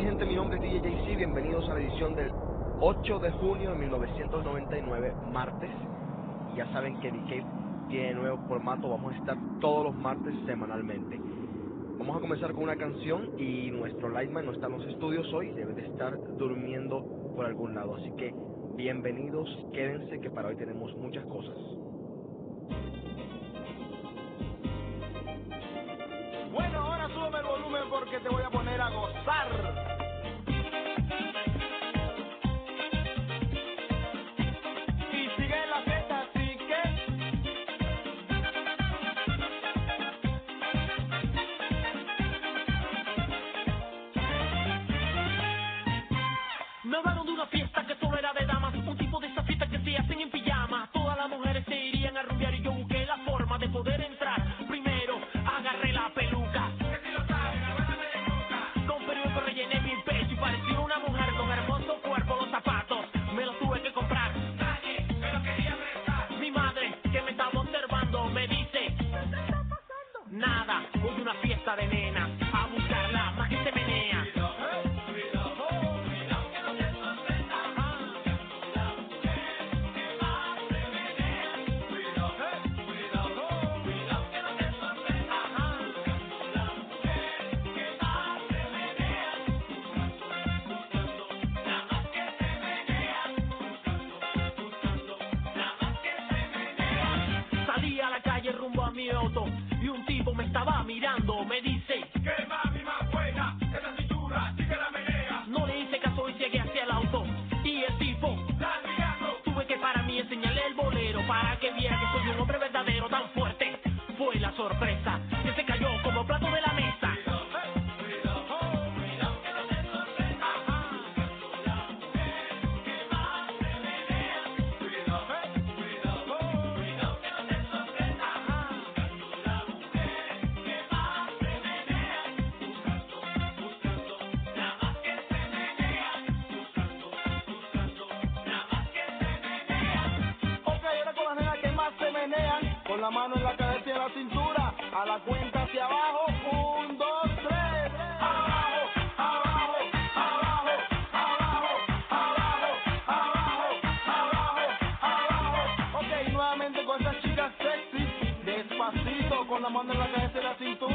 Gente, mi nombre es DJ JC. Bienvenidos a la edición del 8 de junio de 1999, martes. Y ya saben que DK tiene nuevo formato. Vamos a estar todos los martes semanalmente. Vamos a comenzar con una canción y nuestro Lightman no está en los estudios hoy. Debe de estar durmiendo por algún lado. Así que bienvenidos, quédense que para hoy tenemos muchas cosas. Bueno, ahora súbeme el volumen porque te voy a poner a gozar. La mano en la cabeza y en la cintura, a la cuenta hacia abajo, un, dos, tres, abajo, abajo, abajo, abajo, abajo, abajo, abajo, abajo. Ok, nuevamente con esas chicas sexy, despacito, con la mano en la cabeza y la cintura,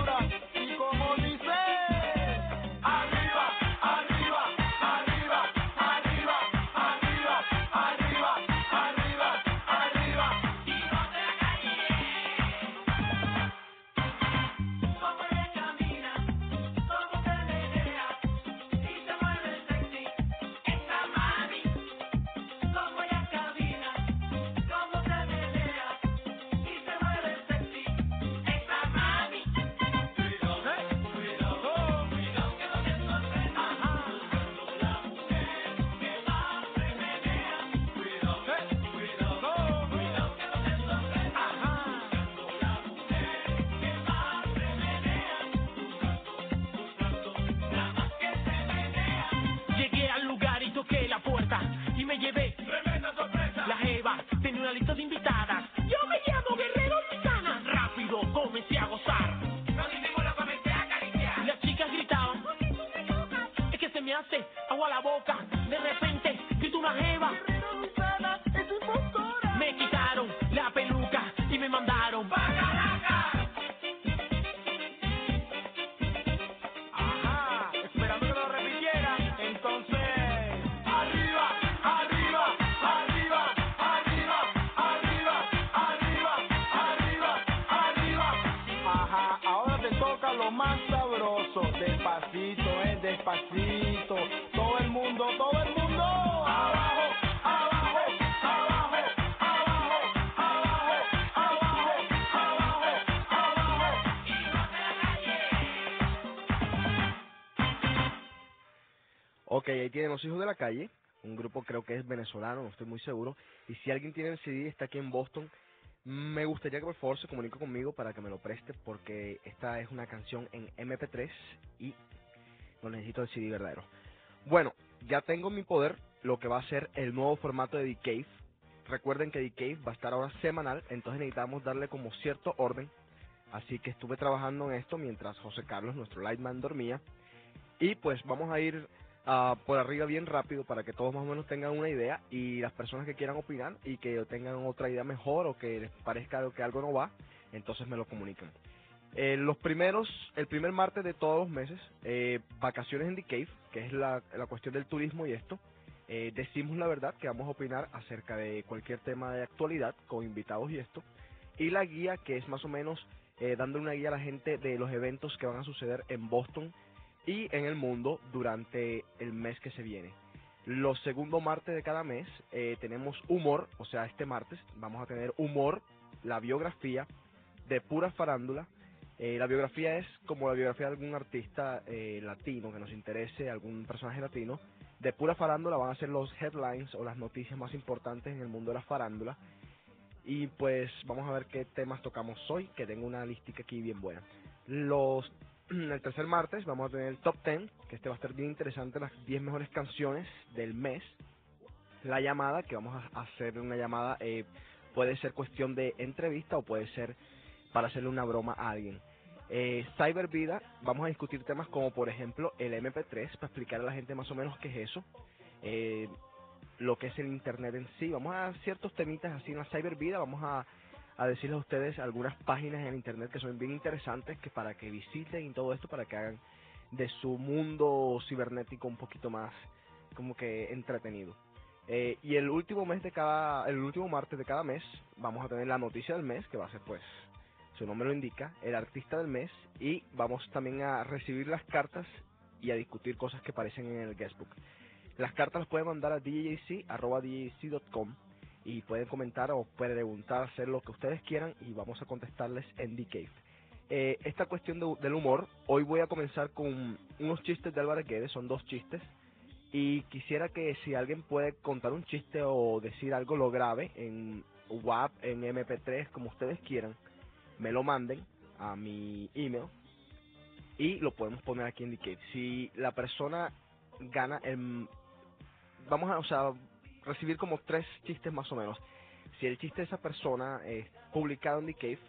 Los Hijos de la Calle, un grupo creo que es venezolano, no estoy muy seguro. Y si alguien tiene el CD, está aquí en Boston, me gustaría que por favor se comunique conmigo para que me lo preste porque esta es una canción en MP3 y no necesito el CD verdadero. Bueno, ya tengo en mi poder lo que va a ser el nuevo formato de The Cave. Recuerden que The Cave va a estar ahora semanal, entonces necesitamos darle como cierto orden. Así que estuve trabajando en esto mientras José Carlos, nuestro lightman, dormía. Y pues vamos a ir ah, por arriba bien rápido para que todos más o menos tengan una idea y las personas que quieran opinar y que tengan otra idea mejor o que les parezca que algo no va, entonces me lo comunican. Eh, los primeros, el primer martes de todos los meses, eh, vacaciones en The Cave, que es la, la cuestión del turismo y esto, eh, decimos la verdad que vamos a opinar acerca de cualquier tema de actualidad con invitados y esto, y la guía que es más o menos dando una guía a la gente de los eventos que van a suceder en Boston y en el mundo durante el mes que se viene. Los segundos martes de cada mes eh, tenemos humor, o sea, este martes vamos a tener humor, la biografía de pura farándula. Eh, la biografía es como la biografía de algún artista eh, latino que nos interese, algún personaje latino. De pura farándula van a ser los headlines o las noticias más importantes en el mundo de la farándula. Y pues vamos a ver qué temas tocamos hoy, que tengo una listica aquí bien buena. Los el tercer martes vamos a tener el top 10, que este va a estar bien interesante, las 10 mejores canciones del mes. La llamada, que vamos a hacer una llamada, eh, puede ser cuestión de entrevista o puede ser para hacerle una broma a alguien. Eh, Cyber Vida, vamos a discutir temas como por ejemplo el MP3, para explicar a la gente más o menos qué es eso. Eh, lo que es el internet en sí. Vamos a ciertos temitas así en la Cyber Vida, vamos a, a decirles a ustedes algunas páginas en internet que son bien interesantes que para que visiten y todo esto para que hagan de su mundo cibernético un poquito más como que entretenido. Eh, y el último mes de cada, el último martes de cada mes vamos a tener la noticia del mes que va a ser pues su nombre lo indica, el artista del mes y vamos también a recibir las cartas y a discutir cosas que aparecen en el guestbook. Las cartas las pueden mandar a djc.com y pueden comentar o preguntar, hacer lo que ustedes quieran y vamos a contestarles en The. Eh, esta cuestión de- del humor, hoy voy a comenzar con unos chistes de Álvarez Guedes, son dos chistes, y quisiera que si alguien puede contar un chiste o decir algo lo grave en WAP, en MP3, como ustedes quieran, me lo manden a mi email y lo podemos poner aquí en The. Si la persona gana el vamos a, o sea, recibir como tres chistes más o menos. Si el chiste de esa persona es publicado en The Cave,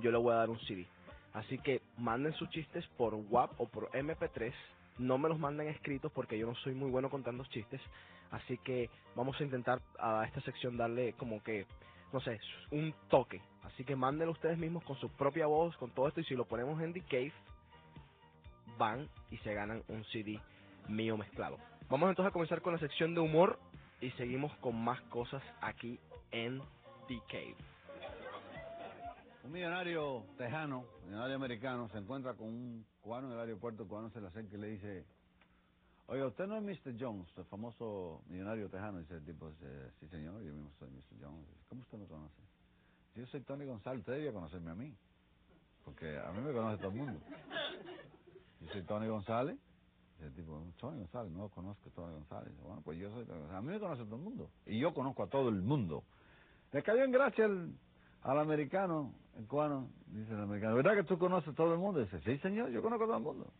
yo le voy a dar un CD. Así que manden sus chistes por WAP o por MP3. No me los manden escritos porque yo no soy muy bueno contando chistes. Así que vamos a intentar a esta sección darle como que, no sé, un toque. Así que mándenlo ustedes mismos con su propia voz, con todo esto. Y si lo ponemos en The Cave, van y se ganan un CD mío mezclado. Vamos entonces a comenzar con la sección de humor y seguimos con más cosas aquí en The Cave. Un millonario tejano, millonario americano, se encuentra con un cubano en el aeropuerto, cubano se le acerca y le dice, oye, usted no es Mr. Jones, el famoso millonario tejano, dice el tipo, sí señor, yo mismo soy Mr. Jones. Dice, ¿Cómo usted me conoce? Dice, Yo soy Tony González, usted debía conocerme a mí, porque a mí me conoce todo el mundo. Yo soy Tony González, el tipo, Tony González, no conozco Tony González. Bueno, pues yo soy González, a mí me conoce todo el mundo, y yo conozco a todo el mundo. Le cayó en gracia al americano, el cubano, dice el americano, ¿verdad que tú conoces a todo el mundo? Dice, sí señor, yo conozco a todo el mundo.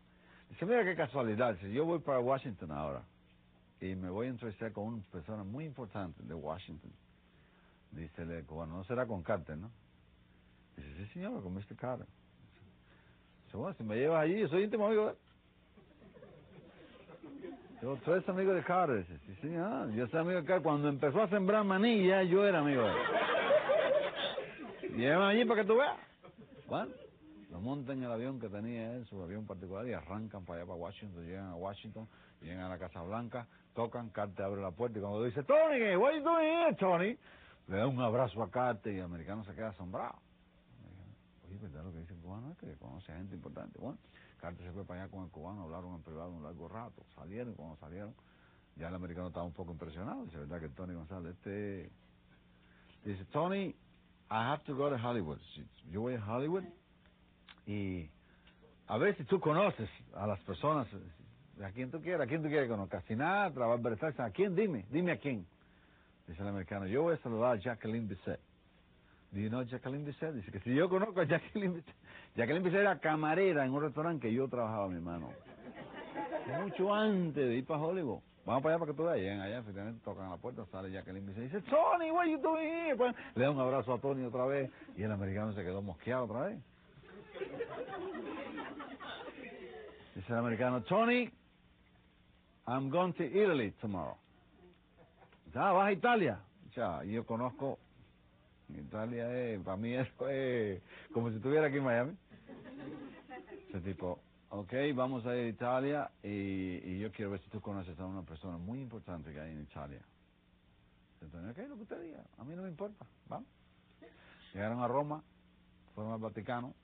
Dice, mira qué casualidad, dice, yo voy para Washington ahora y me voy a entrevistar con una persona muy importante de Washington. Dice el cubano, no será con Carter, ¿no? Dice, sí señor, con Mr. Carter. Dice, bueno, si me llevas allí, yo soy íntimo amigo de él. Yo, eres amigo de Carter. Dice, sí señor, yo soy amigo de Carter. Cuando empezó a sembrar maní, ya yo era amigo de él. Llévame allí para que tú veas. Bueno, lo montan en el avión que tenía él, su avión particular, y arrancan para allá, para Washington. Llegan a Washington, llegan a la Casa Blanca, tocan, Carter abre la puerta y cuando dice, Tony, what you doing Tony? Le da un abrazo a Carter y el americano se queda asombrado. Oye, ¿verdad lo que dice el cubano? Es que conoce a gente importante. Bueno, Carter se fue para allá con el cubano, hablaron en privado un largo rato, salieron cuando salieron, ya el americano estaba un poco impresionado. Dice, ¿verdad que Tony González, este... Dice, Tony, I have to go to Hollywood. Yo voy a Hollywood y a ver si tú conoces a las personas, a quien tú quieras, a quien tú quieras que conozcas. Sinatra, Barbara Streisand, ¿a quién? Dime, dime a quién. Dice el americano, yo voy a saludar a Jacqueline Bisset. You know Jacqueline Bisset? Dice que si yo conozco a Jacqueline Bisset. Jacqueline Bisset era camarera en un restaurante que yo trabajaba, mi hermano. Mucho antes de ir para Hollywood. Vamos para allá para que tú veas. Allá, efectivamente, tocan la puerta, sale Jacqueline Bisset dice, Tony, what you doing here? Pues, le da un abrazo a Tony otra vez y el americano se quedó mosqueado otra vez. Dice el americano, Tony, I'm going to Italy tomorrow. Dice, ah, vas a Italia. Dice, ah, yo conozco, Italia es, para mí eso es como si estuviera aquí en Miami. Ese tipo, ok, vamos a ir a Italia y, y yo quiero ver si tú conoces a una persona muy importante que hay en Italia. Entonces, ok, lo que usted diga, a mí no me importa, vamos. Llegaron a Roma, fueron al Vaticano,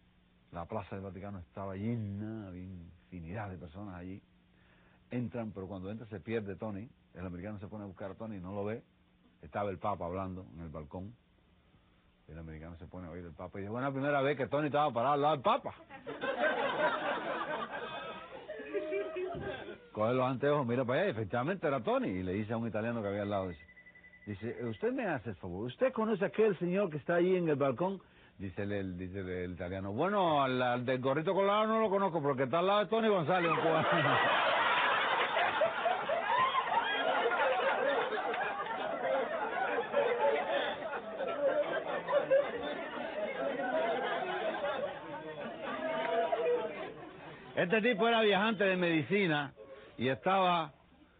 la plaza del Vaticano estaba llena, había infinidad de personas allí. Entran, pero cuando entra se pierde Tony, el americano se pone a buscar a Tony y no lo ve. Estaba el Papa hablando en el balcón. El americano se pone a oír el Papa y dice, bueno, la primera vez que Tony estaba parado al lado del Papa. Coge los anteojos, mira para allá, y efectivamente era Tony. Y le dice a un italiano que había al lado, dice, dice, usted me hace el favor, ¿usted conoce a aquel señor que está allí en el balcón? Dice el, el- dice el, el italiano, bueno, al, al del gorrito colado no lo conozco, porque está al lado de Tony González, un cubano. Este tipo era viajante de medicina y estaba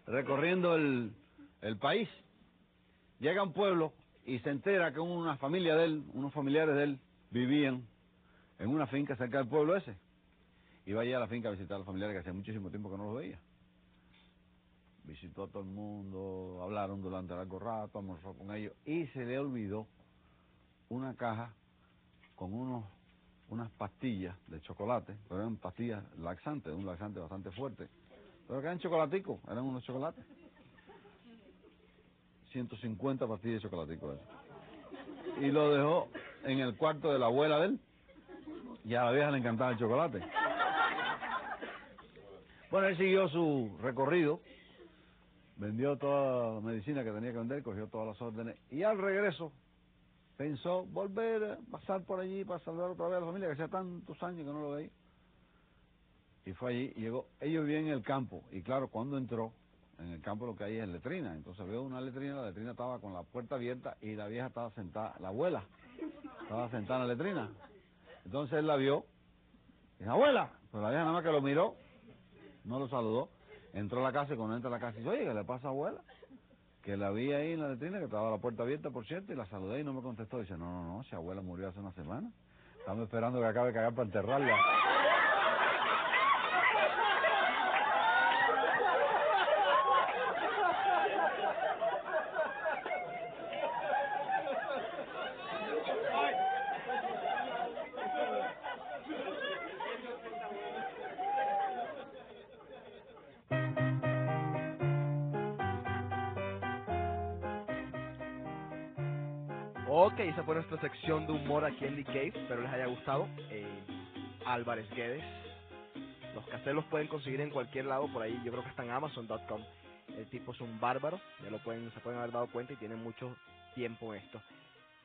recorriendo el, el país. Llega a un pueblo y se entera que una familia de él, unos familiares de él, vivían en una finca cerca del pueblo ese. Y va allí a la finca a visitar a los familiares que hacía muchísimo tiempo que no los veía. Visitó a todo el mundo, hablaron durante largo rato, almorzó con ellos y se le olvidó una caja con unos unas pastillas de chocolate, pero eran pastillas laxantes, un laxante bastante fuerte, pero que eran chocolaticos, eran unos chocolates. 150 pastillas de chocolatico eso. Y lo dejó en el cuarto de la abuela de él. Y a la vieja le encantaba el chocolate. Bueno, él siguió su recorrido, vendió toda la medicina que tenía que vender, cogió todas las órdenes y al regreso pensó volver a pasar por allí para saludar otra vez a la familia que hacía tantos años que no lo veía. Y fue allí, llegó, ellos vivían en el campo, y claro, cuando entró, en el campo lo que hay es letrina, entonces veo una letrina, la letrina estaba con la puerta abierta y la vieja estaba sentada, la abuela, estaba sentada en la letrina. Entonces él la vio, y abuela, pues la vieja nada más que lo miró, no lo saludó, entró a la casa y cuando entra a la casa dice, oye, ¿qué le pasa abuela? Que la vi ahí en la letrina, que estaba la puerta abierta, por cierto, y la saludé y no me contestó. Dice, no, no, no, si abuela murió hace una semana. Estamos esperando que acabe de cagar para enterrarla. Nuestra sección de humor aquí en The Cave. Espero les haya gustado. Eh, Álvarez Guedes. Los cassettes los pueden conseguir en cualquier lado por ahí. Yo creo que está en Amazon.com. El tipo es un bárbaro. Ya lo pueden, se pueden haber dado cuenta y tiene mucho tiempo en esto.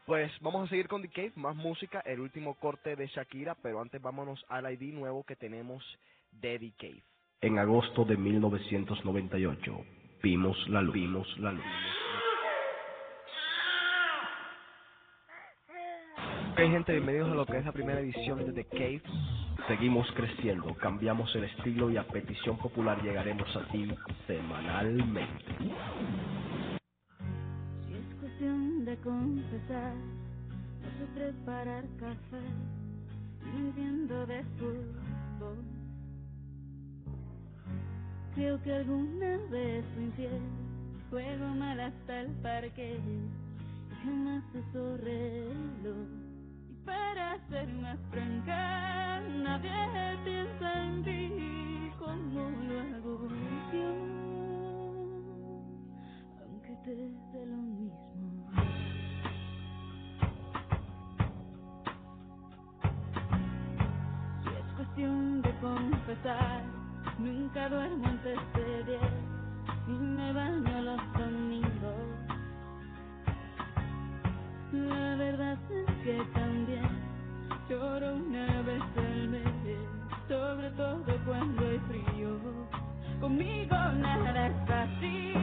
Pues vamos a seguir con The Cave. Más música. El último corte de Shakira. Pero antes vámonos al ID nuevo que tenemos de The Cave. En agosto de 1998 vimos la luz. Vimos la luz. Ok, gente, bienvenidos a lo que es la primera edición de The Cave. Seguimos creciendo, cambiamos el estilo y a petición popular llegaremos a ti semanalmente. Si es cuestión de confesar, no sé preparar café, no entiendo de fútbol. Creo que alguna vez fui infiel, juego mal hasta el parque, y jamás uso reloj. Y para ser más franca, nadie piensa en ti como lo hago yo aunque te dé lo mismo. Si es cuestión de confesar, nunca duermo antes de diez y me baño los domingos. La verdad es que también lloro una vez al mes, sobre todo cuando hay frío. Conmigo nada es fácil,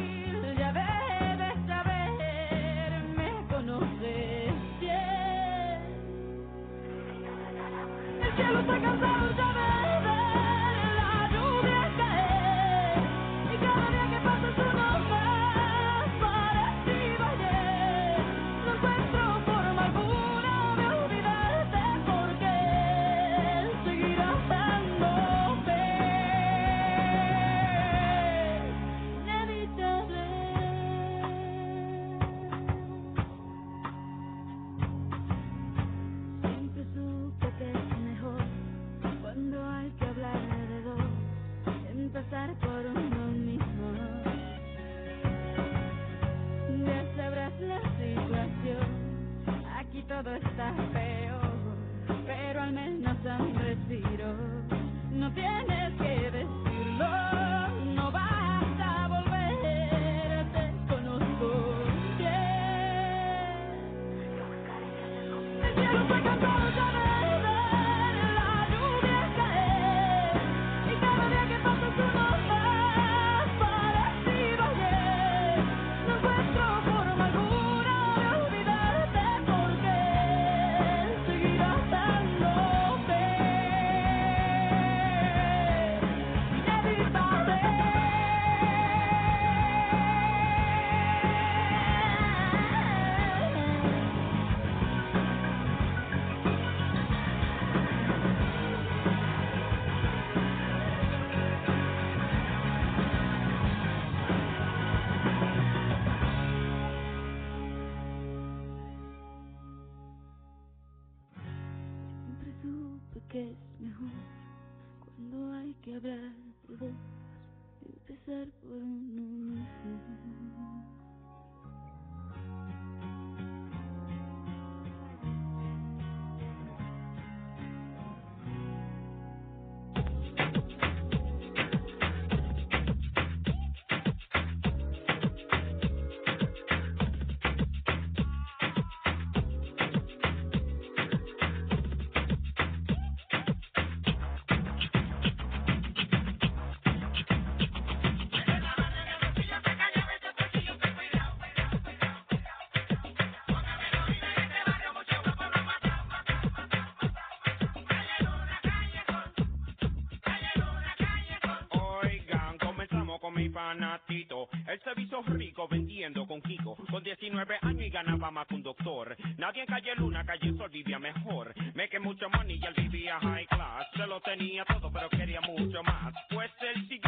se hizo rico vendiendo con Kiko. Con 19 años y ganaba más que un doctor. Nadie en calle Luna, calle Sol vivía mejor. Me que mucho money y él vivía high class. Se lo tenía todo, pero quería mucho más. Pues el siguiente.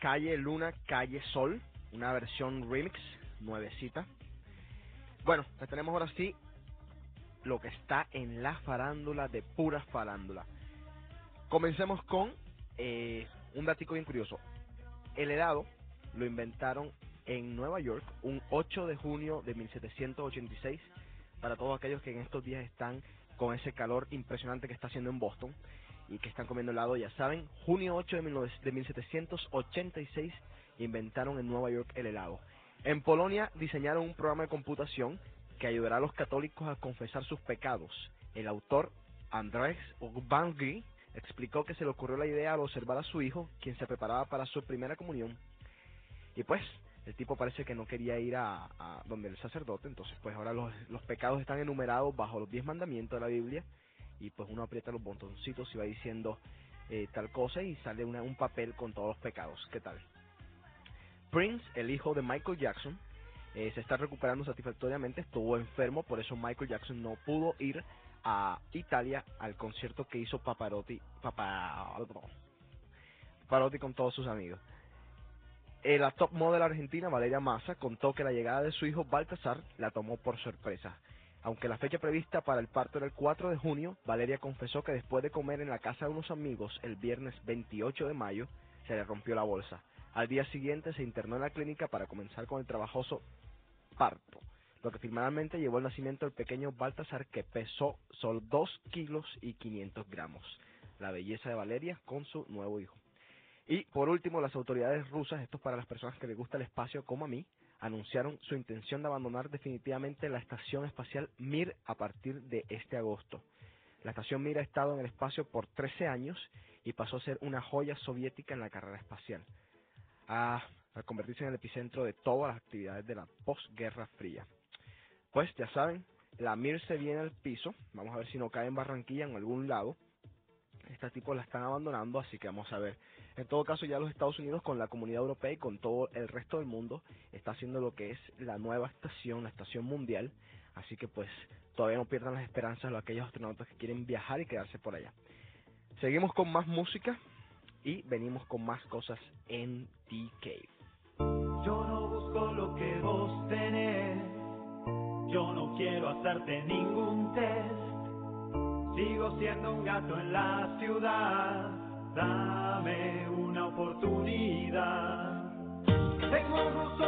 Calle Luna, Calle Sol, una versión remix, nuevecita. Bueno, pues tenemos ahora sí lo que está en la farándula de pura farándula. Comencemos con eh, un datico bien curioso. El helado lo inventaron en Nueva York un 8 de junio de 1786 para todos aquellos que en estos días están con ese calor impresionante que está haciendo en Boston y que están comiendo helado, ya saben, junio 8 de, 19 de 1786 inventaron en Nueva York el helado. En Polonia diseñaron un programa de computación que ayudará a los católicos a confesar sus pecados. El autor Andrzej Bangi explicó que se le ocurrió la idea al observar a su hijo, quien se preparaba para su primera comunión. Y pues, el tipo parece que no quería ir a, donde el sacerdote, entonces pues ahora los pecados están enumerados bajo los diez mandamientos de la Biblia y pues uno aprieta los botoncitos y va diciendo eh, tal cosa y sale una- un papel con todos los pecados. ¿Qué tal? Prince, el hijo de Michael Jackson, eh, se está recuperando satisfactoriamente, estuvo enfermo, por eso Michael Jackson no pudo ir a Italia al concierto que hizo Paparotti, Papa, Pavarotti con todos sus amigos. Eh, la top model argentina Valeria Massa contó que la llegada de su hijo Baltasar la tomó por sorpresa. Aunque la fecha prevista para el parto era el 4 de junio, Valeria confesó que después de comer en la casa de unos amigos el viernes 28 de mayo, se le rompió la bolsa. Al día siguiente se internó en la clínica para comenzar con el trabajoso parto, lo que finalmente llevó al nacimiento del pequeño Baltasar que pesó solo 2 kilos y 500 gramos. La belleza de Valeria con su nuevo hijo. Y por último, las autoridades rusas, esto es para las personas que les gusta el espacio como a mí, anunciaron su intención de abandonar definitivamente la estación espacial Mir a partir de este agosto. La estación Mir ha estado en el espacio por 13 años y pasó a ser una joya soviética en la carrera espacial, a, convertirse en el epicentro de todas las actividades de la posguerra fría. Pues ya saben, la Mir se viene al piso, vamos a ver si no cae en Barranquilla en algún lado. Estos tipos la están abandonando, así que vamos a ver. En todo caso, ya los Estados Unidos con la comunidad europea y con todo el resto del mundo está haciendo lo que es la nueva estación, la estación mundial. Así que pues todavía no pierdan las esperanzas los aquellos astronautas que quieren viajar y quedarse por allá. Seguimos con más música y venimos con más cosas en D-Cave. Yo no busco lo que vos tenés. Yo no quiero hacerte ningún test. Sigo siendo un gato en la ciudad. Dame una oportunidad. Tengo un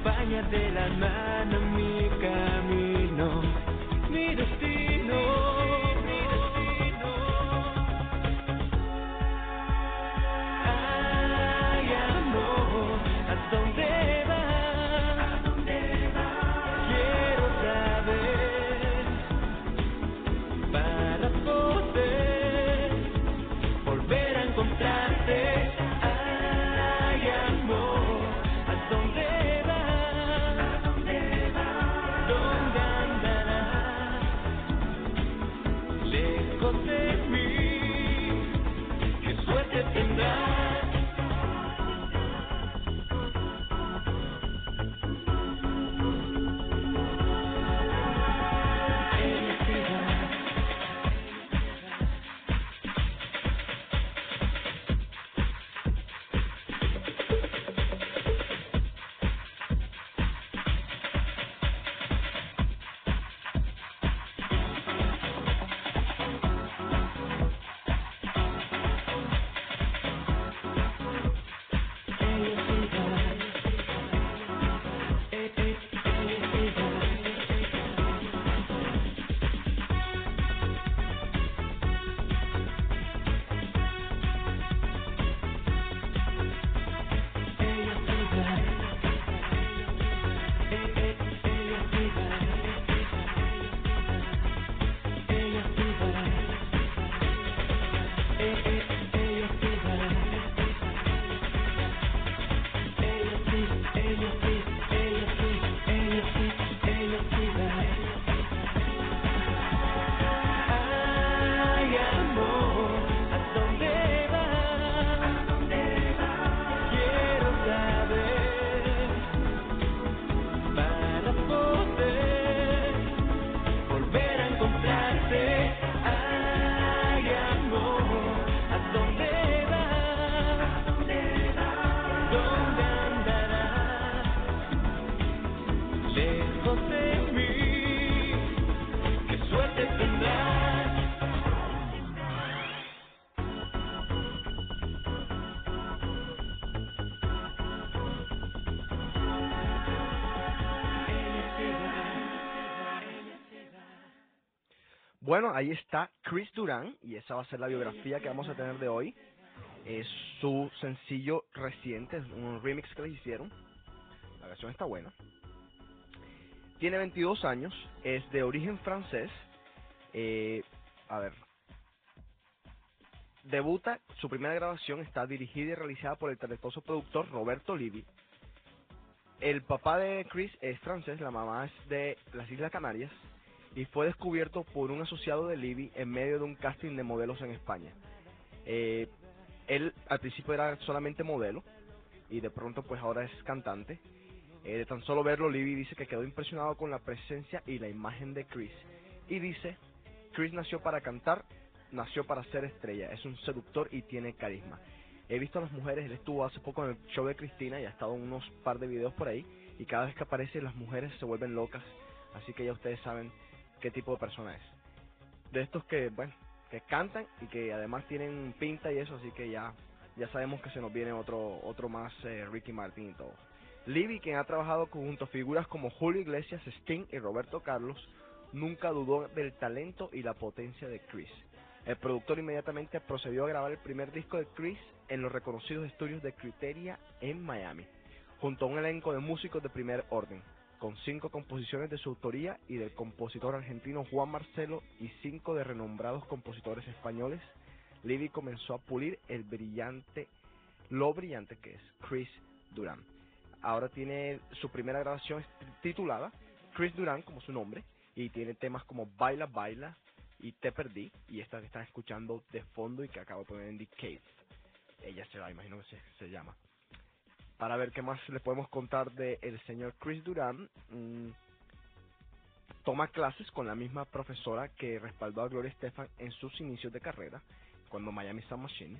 acompaña de la mano mi camino, mi destino, Bueno, ahí está Chris Duran y esa va a ser la biografía que vamos a tener de hoy. Es su sencillo reciente, es un remix que le hicieron. La canción está buena. Tiene 22 años, es de origen francés. Eh, a ver. Debuta, su primera grabación está dirigida y realizada por el talentoso productor Roberto Livi. El papá de Chris es francés, la mamá es de las Islas Canarias y fue descubierto por un asociado de Libby en medio de un casting de modelos en España. Eh, él al principio era solamente modelo y de pronto pues ahora es cantante. Eh, de tan solo verlo, Libby dice que quedó impresionado con la presencia y la imagen de Chris y dice Chris nació para cantar, nació para ser estrella, es un seductor y tiene carisma. He visto a las mujeres, él estuvo hace poco en el show de Cristina y ha estado en unos par de videos por ahí y cada vez que aparece las mujeres se vuelven locas, así que ya ustedes saben qué tipo de persona es. De estos que, bueno, que cantan y que además tienen pinta y eso, así que ya ya sabemos que se nos viene otro otro más eh, Ricky Martin y todo. Libby, quien ha trabajado junto a figuras como Julio Iglesias, Sting y Roberto Carlos, nunca dudó del talento y la potencia de Chris. El productor inmediatamente procedió a grabar el primer disco de Chris en los reconocidos estudios de Criteria en Miami, junto a un elenco de músicos de primer orden, con cinco composiciones de su autoría y del compositor argentino Juan Marcelo y cinco de renombrados compositores españoles. Libby comenzó a pulir el brillante, lo brillante que es Chris Duran. Ahora tiene su primera grabación titulada Chris Duran, como su nombre, y tiene temas como Baila Baila y Te Perdí, y esta que están escuchando de fondo y que acabo de poner en The. Ella se va, imagino que se llama. Para ver qué más le podemos contar del el señor Chris Duran, mm, toma clases con la misma profesora que respaldó a Gloria Estefan en sus inicios de carrera, cuando Miami Sound Machine.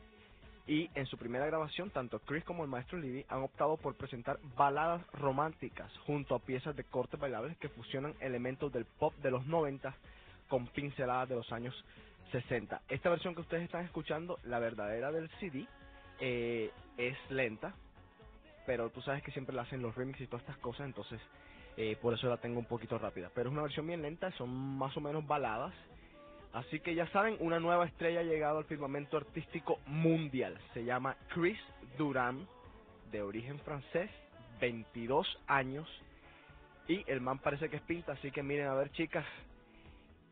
Y en su primera grabación, tanto Chris como el maestro Libby han optado por presentar baladas románticas junto a piezas de cortes bailables que fusionan elementos del pop de los 90 con pinceladas de los años 60. Esta versión que ustedes están escuchando, la verdadera del CD, eh, es lenta, pero tú sabes que siempre la hacen los remixes y todas estas cosas, entonces eh, por eso la tengo un poquito rápida. Pero es una versión bien lenta, son más o menos baladas. Así que ya saben, una nueva estrella ha llegado al firmamento artístico mundial. Se llama Chris Duran, de origen francés, 22 años. Y el man parece que es pinta, así que miren a ver chicas.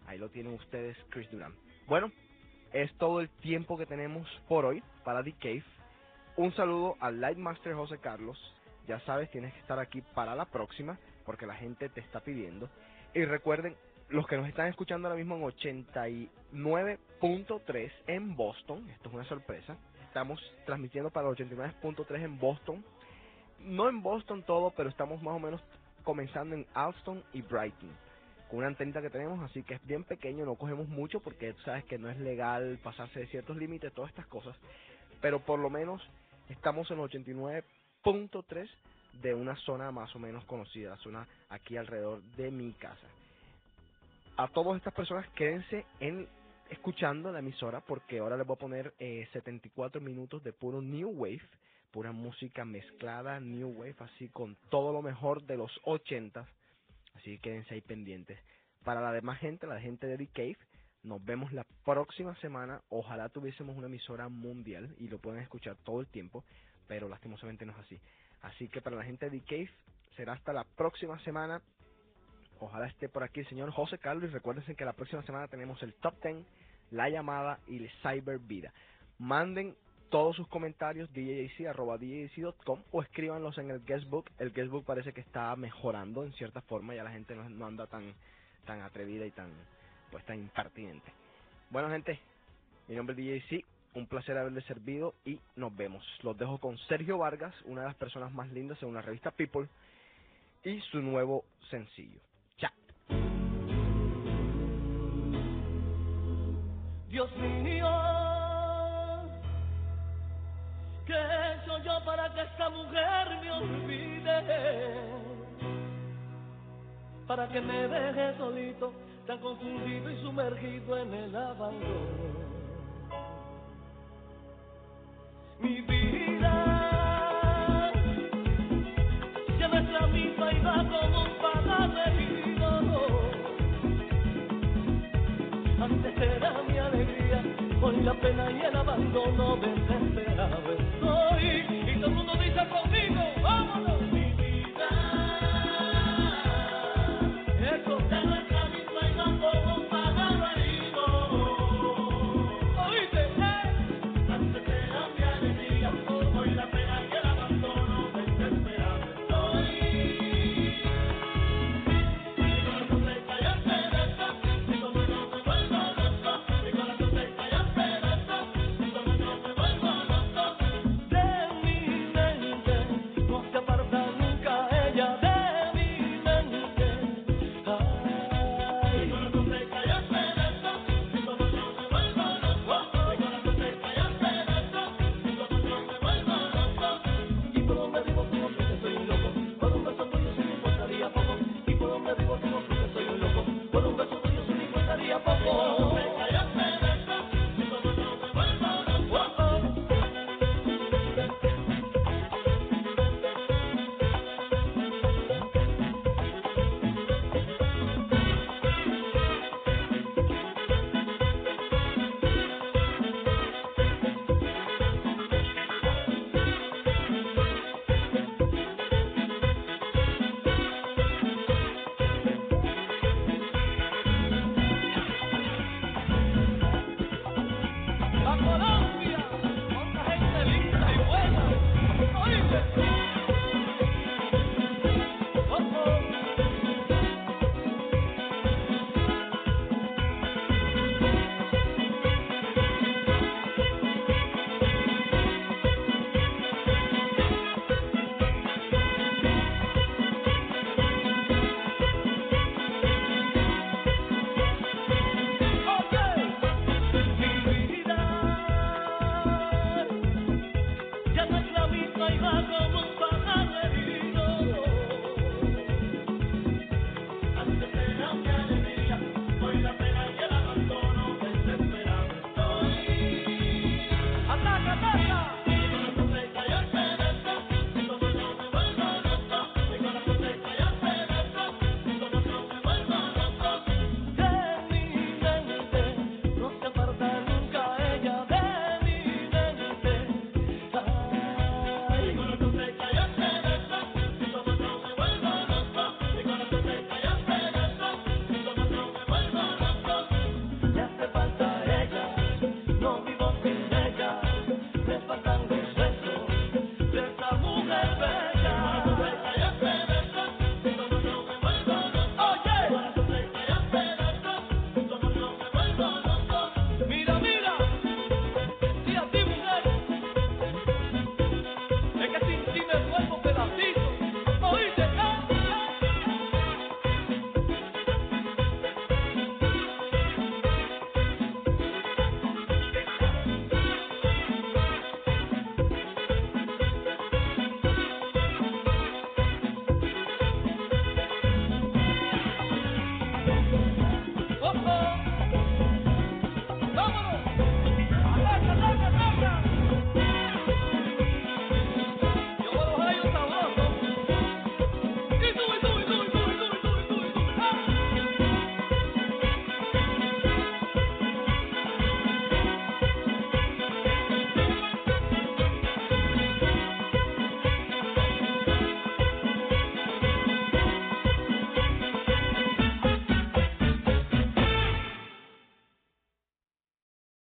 Ahí lo tienen ustedes, Chris Duran. Bueno, es todo el tiempo que tenemos por hoy para The Cave. Un saludo al Lightmaster José Carlos. Ya sabes, tienes que estar aquí para la próxima porque la gente te está pidiendo. Y recuerden, los que nos están escuchando ahora mismo en 89.3 en Boston, esto es una sorpresa. Estamos transmitiendo para 89.3 en Boston. No en Boston todo, pero estamos más o menos comenzando en Alston y Brighton. Con una antenita que tenemos, así que es bien pequeño, no cogemos mucho porque sabes que no es legal pasarse de ciertos límites, todas estas cosas. Pero por lo menos estamos en 89.3 de una zona más o menos conocida, zona aquí alrededor de mi casa. A todas estas personas quédense en escuchando la emisora porque ahora les voy a poner eh, 74 minutos de puro New Wave, pura música mezclada New Wave, así con todo lo mejor de los 80 Así que quédense ahí pendientes. Para la demás gente, la gente de The Cave, nos vemos la próxima semana. Ojalá tuviésemos una emisora mundial y lo pueden escuchar todo el tiempo, pero lastimosamente no es así. Así que para la gente de Cave, será hasta la próxima semana. Ojalá esté por aquí el señor José Carlos y recuérdense que la próxima semana tenemos el Top 10, la llamada y el Cyber Vida. Manden todos sus comentarios djc.com o escríbanlos en el guestbook. El guestbook parece que está mejorando en cierta forma, ya la gente no anda tan tan atrevida y tan pues tan impertinente. Bueno gente, mi nombre es DJC, un placer haberles servido y nos vemos. Los dejo con Sergio Vargas, una de las personas más lindas en una revista People y su nuevo sencillo. Chao. Dios mío, ¿qué he yo para que esta mujer me olvide? Para que me deje solito, tan confundido y sumergido en el abandono. Mi vida siempre es la misma y va como un pagar herido. Antes era mi alegría, hoy la pena y el abandono desesperado